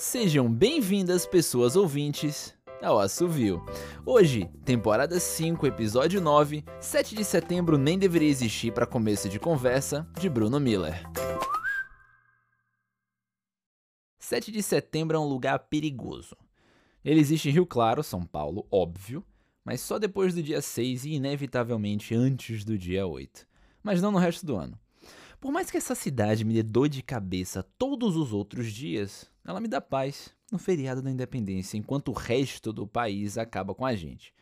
Sejam bem-vindas, pessoas ouvintes, ao Assovio. Hoje, temporada 5, episódio 9, 7 de setembro nem deveria existir para começo de conversa, de Bruno Miller. 7 de setembro é um lugar perigoso. Ele existe em Rio Claro, São Paulo, óbvio, mas só depois do dia 6 e inevitavelmente antes do dia 8. Mas não no resto do ano. Por mais que essa cidade me dê dor de cabeça todos os outros dias, ela me dá paz no feriado da independência, enquanto o resto do país acaba com a gente.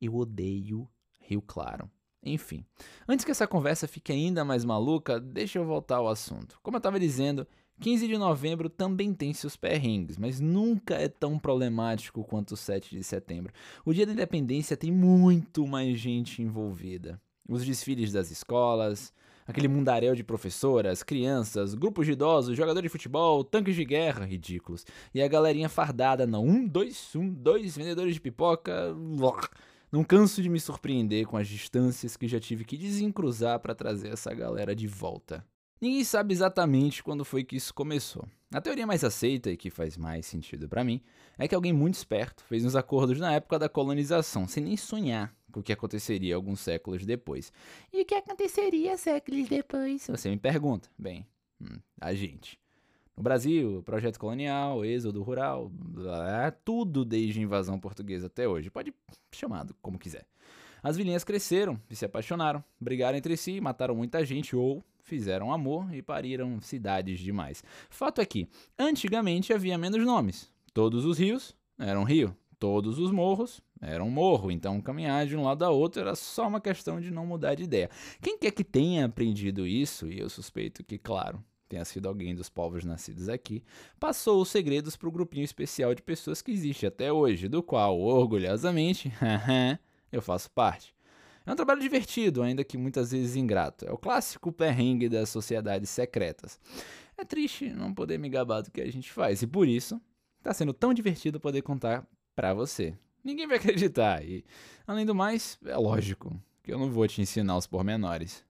Eu odeio Rio Claro. Enfim, antes que essa conversa fique ainda mais maluca, deixa eu voltar ao assunto. Como eu estava dizendo, 15 de novembro também tem seus perrengues, mas nunca é tão problemático quanto o 7 de setembro. O dia da independência tem muito mais gente envolvida. Os desfiles das escolas, Aquele mundaréu de professoras, crianças, grupos de idosos, jogadores de futebol, tanques de guerra, ridículos. E a galerinha fardada, não. Um, dois, um, dois, vendedores de pipoca. Não canso de me surpreender com as distâncias que já tive que desencruzar para trazer essa galera de volta. Ninguém sabe exatamente quando foi que isso começou. A teoria mais aceita e que faz mais sentido para mim é que alguém muito esperto fez uns acordos na época da colonização, sem nem sonhar o que aconteceria alguns séculos depois. E o que aconteceria séculos depois? Você me pergunta. Bem, hum, a gente. No Brasil, projeto colonial, êxodo rural, blá, tudo desde a invasão portuguesa até hoje. Pode chamado como quiser. As vilinhas cresceram e se apaixonaram, brigaram entre si, mataram muita gente ou fizeram amor e pariram cidades demais. Fato é que, antigamente havia menos nomes. Todos os rios eram rio, todos os morros eram morro, então caminhar de um lado a outro era só uma questão de não mudar de ideia. Quem quer que tenha aprendido isso, e eu suspeito que, claro, tenha sido alguém dos povos nascidos aqui, passou os segredos para o grupinho especial de pessoas que existe até hoje, do qual, orgulhosamente, eu faço parte. É um trabalho divertido, ainda que muitas vezes ingrato. É o clássico perrengue das sociedades secretas. É triste não poder me gabar do que a gente faz, e por isso está sendo tão divertido poder contar para você. Ninguém vai acreditar, e além do mais, é lógico que eu não vou te ensinar os pormenores.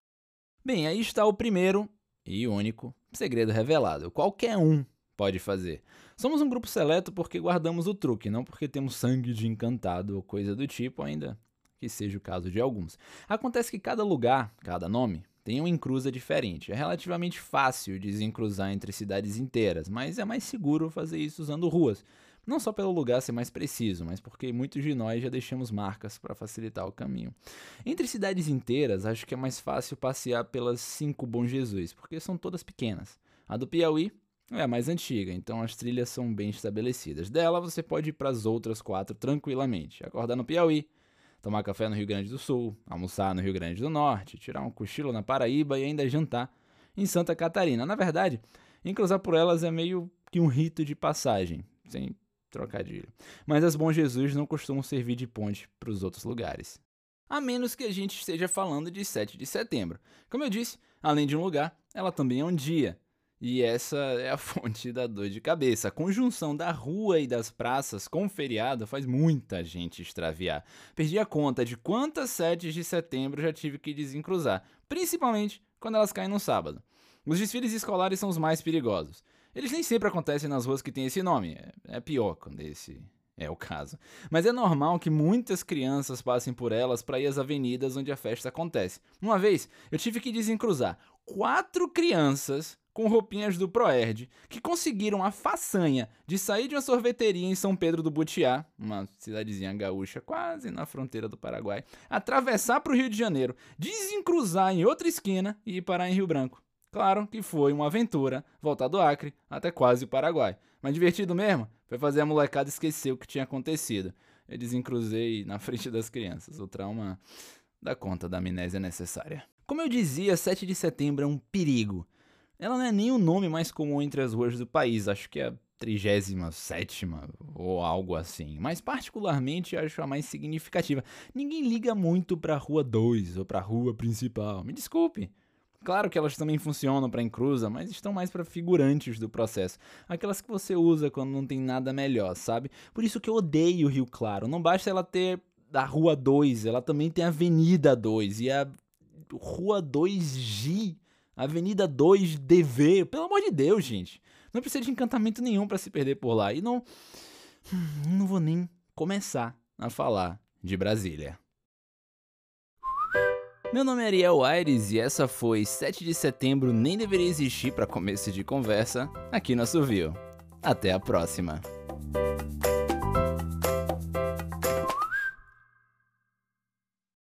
Bem, aí está o primeiro e único segredo revelado. Qualquer um pode fazer. Somos um grupo seleto porque guardamos o truque, não porque temos sangue de encantado ou coisa do tipo, ainda que seja o caso de alguns. Acontece que cada lugar, cada nome, tem uma encruza diferente. É relativamente fácil desencruzar entre cidades inteiras, mas é mais seguro fazer isso usando ruas. Não só pelo lugar ser mais preciso, mas porque muitos de nós já deixamos marcas para facilitar o caminho. Entre cidades inteiras, acho que é mais fácil passear pelas cinco Bom Jesus, porque são todas pequenas. A do Piauí é a mais antiga, então as trilhas são bem estabelecidas. Dela você pode ir para as outras quatro tranquilamente. Acordar no Piauí, tomar café no Rio Grande do Sul, almoçar no Rio Grande do Norte, tirar um cochilo na Paraíba e ainda jantar em Santa Catarina. Na verdade, encruzar por elas é meio que um rito de passagem, sem trocadilho. Mas as Bom Jesus não costumam servir de ponte para os outros lugares. A menos que a gente esteja falando de 7 de setembro. Como eu disse, além de um lugar, ela também é um dia. E essa é a fonte da dor de cabeça. A conjunção da rua e das praças com o feriado faz muita gente extraviar. Perdi a conta de quantas 7 de setembro já tive que desencruzar, principalmente quando elas caem no sábado. Os desfiles escolares são os mais perigosos. Eles nem sempre acontecem nas ruas que têm esse nome. É, é pior quando esse é o caso. Mas é normal que muitas crianças passem por elas para ir às avenidas onde a festa acontece. Uma vez, eu tive que desencruzar quatro crianças com roupinhas do Proerd, que conseguiram a façanha de sair de uma sorveteria em São Pedro do Butiá, uma cidadezinha gaúcha quase na fronteira do Paraguai, atravessar para o Rio de Janeiro, desencruzar em outra esquina e ir parar em Rio Branco. Claro que foi uma aventura voltar do Acre até quase o Paraguai. Mas divertido mesmo foi fazer a molecada esquecer o que tinha acontecido. Eu desencruzei na frente das crianças. O trauma dá conta da amnésia necessária. Como eu dizia, 7 de setembro é um perigo. Ela não é nem o nome mais comum entre as ruas do país, acho que é a 37 ou algo assim, mas particularmente acho a mais significativa. Ninguém liga muito para a Rua 2 ou para a rua principal, me desculpe. Claro que elas também funcionam para encruza, mas estão mais para figurantes do processo. Aquelas que você usa quando não tem nada melhor, sabe? Por isso que eu odeio Rio Claro. Não basta ela ter a Rua 2, ela também tem a Avenida 2 e a Rua 2G Avenida 2DV, pelo amor de Deus, gente. Não precisa de encantamento nenhum para se perder por lá. E não. Não vou nem começar a falar de Brasília. Meu nome é Ariel Aires e essa foi 7 de setembro nem deveria existir para começo de conversa aqui no Assovio. Até a próxima.